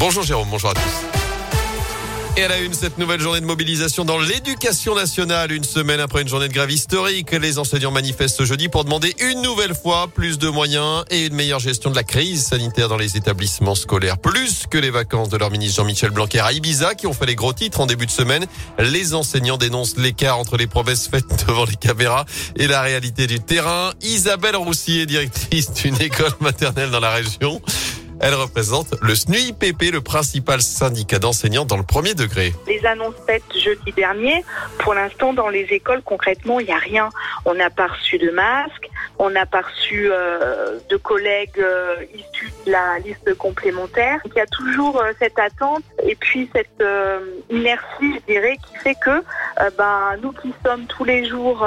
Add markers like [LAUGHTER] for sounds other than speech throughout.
Bonjour Jérôme, bonjour à tous. Et à la une, cette nouvelle journée de mobilisation dans l'éducation nationale. Une semaine après une journée de grève historique, les enseignants manifestent ce jeudi pour demander une nouvelle fois plus de moyens et une meilleure gestion de la crise sanitaire dans les établissements scolaires. Plus que les vacances de leur ministre Jean-Michel Blanquer à Ibiza qui ont fait les gros titres en début de semaine. Les enseignants dénoncent l'écart entre les promesses faites [LAUGHS] devant les caméras et la réalité du terrain. Isabelle Roussier, directrice d'une école maternelle dans la région. Elle représente le SNUIPP, le principal syndicat d'enseignants dans le premier degré. Les annonces faites jeudi dernier, pour l'instant dans les écoles concrètement il n'y a rien. On n'a pas reçu de masques, on n'a pas reçu euh, de collègues euh, issus de la liste complémentaire. Il y a toujours euh, cette attente et puis cette inertie, je dirais, qui fait que ben, nous qui sommes tous les jours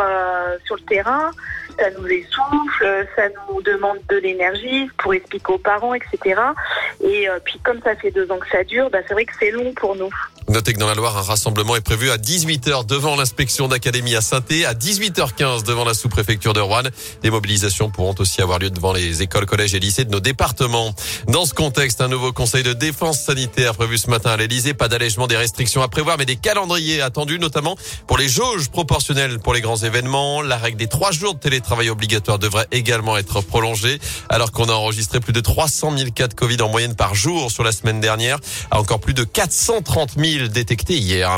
sur le terrain, ça nous essouffle, ça nous demande de l'énergie pour expliquer aux parents, etc. Et euh, puis comme ça fait deux ans que ça dure, bah, c'est vrai que c'est long pour nous. Notez que dans la Loire, un rassemblement est prévu à 18h devant l'inspection d'académie à saint à 18h15 devant la sous-préfecture de Rouen. Des mobilisations pourront aussi avoir lieu devant les écoles, collèges et lycées de nos départements. Dans ce contexte, un nouveau conseil de défense sanitaire prévu ce matin à l'Elysée. Pas d'allègement des restrictions à prévoir, mais des calendriers attendus, notamment pour les jauges proportionnelles pour les grands événements. La règle des trois jours de télétravail obligatoire devrait également être prolongée, alors qu'on a enregistré plus de 300 000 cas de Covid en moyenne par jour sur la semaine dernière, à encore plus de 430 000 détectés hier.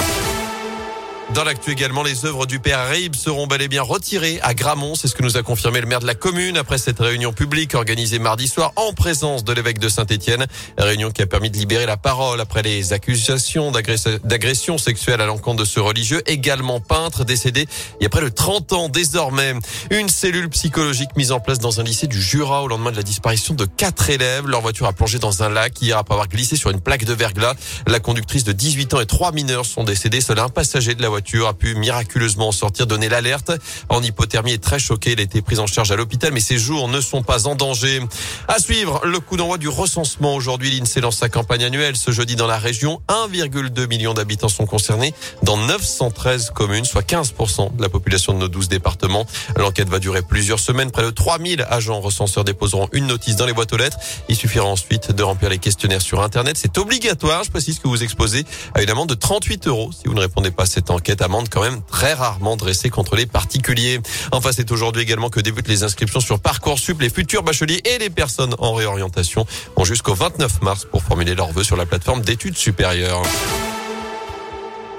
Dans l'actu également, les œuvres du père Reib seront bel et bien retirées à Gramont. C'est ce que nous a confirmé le maire de la commune après cette réunion publique organisée mardi soir en présence de l'évêque de Saint-Étienne. Réunion qui a permis de libérer la parole après les accusations d'agression sexuelle à l'encontre de ce religieux, également peintre, décédé il y a près de 30 ans désormais. Une cellule psychologique mise en place dans un lycée du Jura au lendemain de la disparition de quatre élèves. Leur voiture a plongé dans un lac hier après avoir glissé sur une plaque de verglas. La conductrice de 18 ans et trois mineurs sont décédés. Seul un passager de la voiture a pu miraculeusement sortir, donner l'alerte. En hypothermie est très choqué. Il a été pris en charge à l'hôpital, mais ses jours ne sont pas en danger. À suivre, le coup d'envoi du recensement. Aujourd'hui, l'INSEE lance sa campagne annuelle. Ce jeudi, dans la région, 1,2 million d'habitants sont concernés dans 913 communes, soit 15% de la population de nos 12 départements. L'enquête va durer plusieurs semaines. Près de 3000 agents recenseurs déposeront une notice dans les boîtes aux lettres. Il suffira ensuite de remplir les questionnaires sur Internet. C'est obligatoire. Je précise que vous exposez à une amende de 38 euros si vous ne répondez pas à cette enquête cette amende quand même très rarement dressée contre les particuliers. Enfin, c'est aujourd'hui également que débutent les inscriptions sur Parcoursup. Les futurs bacheliers et les personnes en réorientation ont jusqu'au 29 mars pour formuler leurs vœux sur la plateforme d'études supérieures.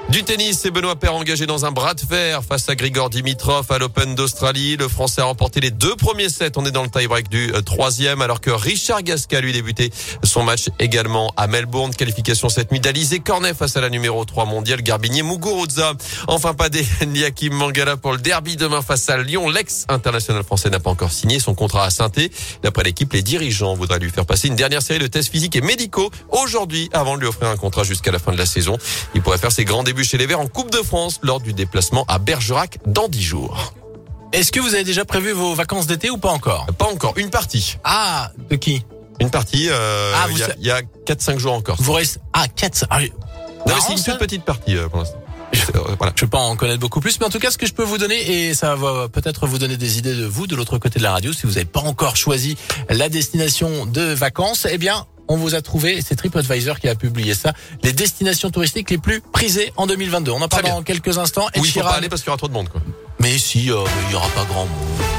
Du tennis, c'est Benoît Paire engagé dans un bras de fer face à Grigor Dimitrov à l'Open d'Australie. Le Français a remporté les deux premiers sets. On est dans le tie-break du euh, troisième, alors que Richard Gasca lui débuté son match également à Melbourne. Qualification cette nuit Cornet face à la numéro 3 mondiale Garbinier Muguruza. Enfin, pas des [LAUGHS] Yakim Mangala pour le derby demain face à Lyon. L'ex-international français n'a pas encore signé son contrat à saint D'après l'équipe, les dirigeants voudraient lui faire passer une dernière série de tests physiques et médicaux aujourd'hui avant de lui offrir un contrat jusqu'à la fin de la saison. Il pourrait faire ses grands débuts chez les Verts en Coupe de France lors du déplacement à Bergerac dans 10 jours. Est-ce que vous avez déjà prévu vos vacances d'été ou pas encore? Pas encore, une partie. Ah, de qui? Une partie, euh, Ah, il y a, y a 4-5 jours encore. Vous restez Ah, 4 ah. Non, c'est une toute petite partie euh, pour l'instant. Euh, voilà. Je peux pas en connaître beaucoup plus, mais en tout cas, ce que je peux vous donner, et ça va peut-être vous donner des idées de vous, de l'autre côté de la radio, si vous n'avez pas encore choisi la destination de vacances, eh bien, on vous a trouvé, c'est TripAdvisor qui a publié ça, les destinations touristiques les plus prisées en 2022. On en parle dans quelques instants. Ed Où il faut pas aller parce qu'il y aura trop de monde. Quoi. Mais si, euh, il y aura pas grand monde.